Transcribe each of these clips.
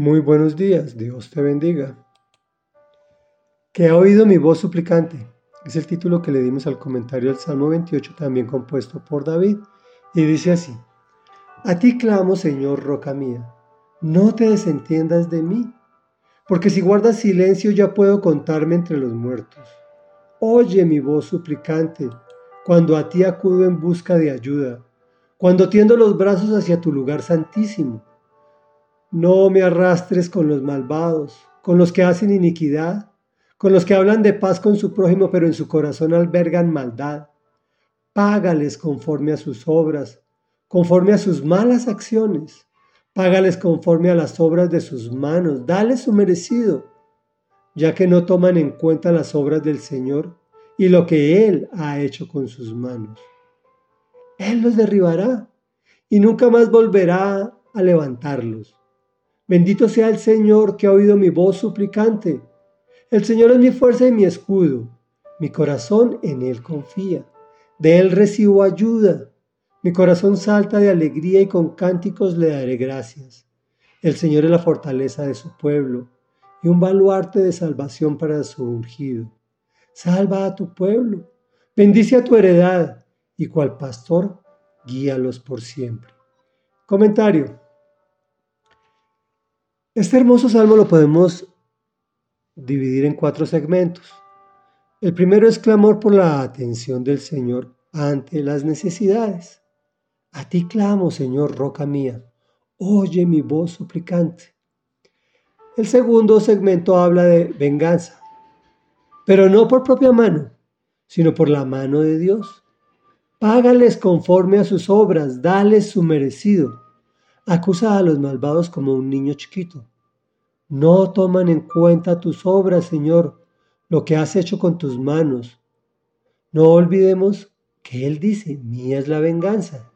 Muy buenos días, Dios te bendiga. Que ha oído mi voz suplicante. Es el título que le dimos al comentario del Salmo 28, también compuesto por David, y dice así, A ti clamo, Señor, roca mía, no te desentiendas de mí, porque si guardas silencio ya puedo contarme entre los muertos. Oye mi voz suplicante, cuando a ti acudo en busca de ayuda, cuando tiendo los brazos hacia tu lugar santísimo no me arrastres con los malvados, con los que hacen iniquidad, con los que hablan de paz con su prójimo, pero en su corazón albergan maldad. Págales conforme a sus obras, conforme a sus malas acciones. Págales conforme a las obras de sus manos. Dales su merecido, ya que no toman en cuenta las obras del Señor y lo que Él ha hecho con sus manos. Él los derribará y nunca más volverá a levantarlos. Bendito sea el Señor que ha oído mi voz suplicante. El Señor es mi fuerza y mi escudo. Mi corazón en Él confía. De Él recibo ayuda. Mi corazón salta de alegría y con cánticos le daré gracias. El Señor es la fortaleza de su pueblo y un baluarte de salvación para su ungido. Salva a tu pueblo, bendice a tu heredad y cual pastor, guíalos por siempre. Comentario. Este hermoso salmo lo podemos dividir en cuatro segmentos. El primero es clamor por la atención del Señor ante las necesidades. A ti clamo, Señor, roca mía, oye mi voz suplicante. El segundo segmento habla de venganza, pero no por propia mano, sino por la mano de Dios. Págales conforme a sus obras, dales su merecido. Acusa a los malvados como un niño chiquito. No toman en cuenta tus obras, Señor, lo que has hecho con tus manos. No olvidemos que Él dice, mía es la venganza.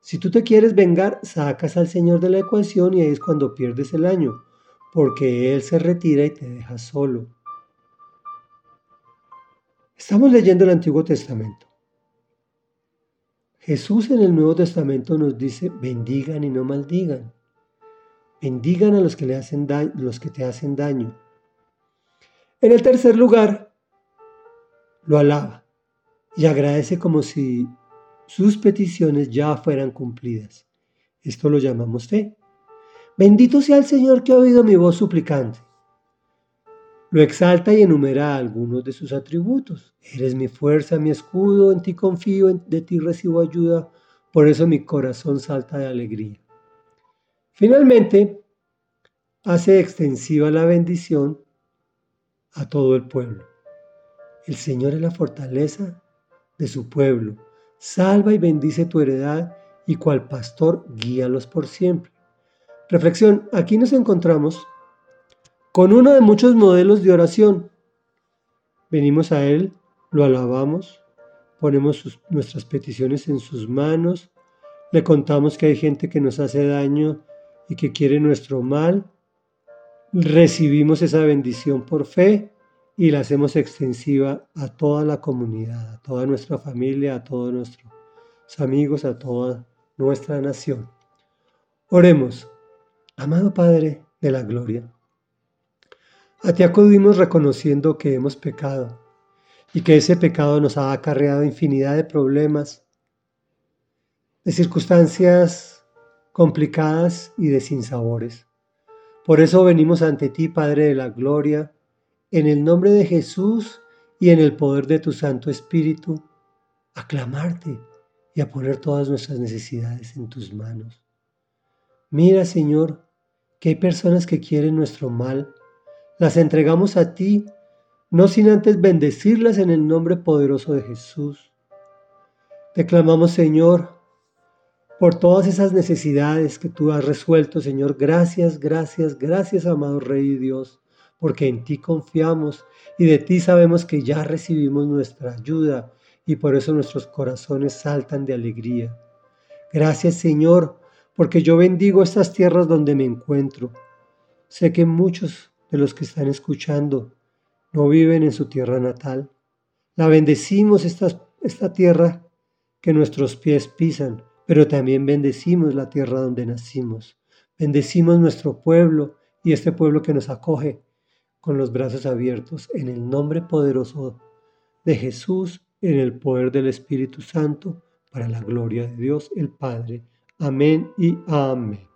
Si tú te quieres vengar, sacas al Señor de la ecuación y ahí es cuando pierdes el año, porque Él se retira y te deja solo. Estamos leyendo el Antiguo Testamento. Jesús en el Nuevo Testamento nos dice, bendigan y no maldigan. Bendigan a los que, le hacen los que te hacen daño. En el tercer lugar, lo alaba y agradece como si sus peticiones ya fueran cumplidas. Esto lo llamamos fe. Bendito sea el Señor que ha oído mi voz suplicante. Lo exalta y enumera algunos de sus atributos. Eres mi fuerza, mi escudo, en ti confío, de ti recibo ayuda, por eso mi corazón salta de alegría. Finalmente, hace extensiva la bendición a todo el pueblo. El Señor es la fortaleza de su pueblo. Salva y bendice tu heredad y cual pastor guíalos por siempre. Reflexión, aquí nos encontramos con uno de muchos modelos de oración. Venimos a Él, lo alabamos, ponemos nuestras peticiones en sus manos, le contamos que hay gente que nos hace daño y que quiere nuestro mal, recibimos esa bendición por fe y la hacemos extensiva a toda la comunidad, a toda nuestra familia, a todos nuestros amigos, a toda nuestra nación. Oremos, amado Padre de la Gloria. A ti acudimos reconociendo que hemos pecado y que ese pecado nos ha acarreado infinidad de problemas, de circunstancias complicadas y de sinsabores. Por eso venimos ante ti, Padre de la Gloria, en el nombre de Jesús y en el poder de tu Santo Espíritu, a clamarte y a poner todas nuestras necesidades en tus manos. Mira, Señor, que hay personas que quieren nuestro mal, las entregamos a ti, no sin antes bendecirlas en el nombre poderoso de Jesús. Te clamamos, Señor, por todas esas necesidades que tú has resuelto, Señor. Gracias, gracias, gracias, amado Rey Dios, porque en ti confiamos y de ti sabemos que ya recibimos nuestra ayuda y por eso nuestros corazones saltan de alegría. Gracias, Señor, porque yo bendigo estas tierras donde me encuentro. Sé que muchos de los que están escuchando no viven en su tierra natal. La bendecimos esta, esta tierra que nuestros pies pisan, pero también bendecimos la tierra donde nacimos. Bendecimos nuestro pueblo y este pueblo que nos acoge con los brazos abiertos en el nombre poderoso de Jesús, en el poder del Espíritu Santo, para la gloria de Dios el Padre. Amén y amén.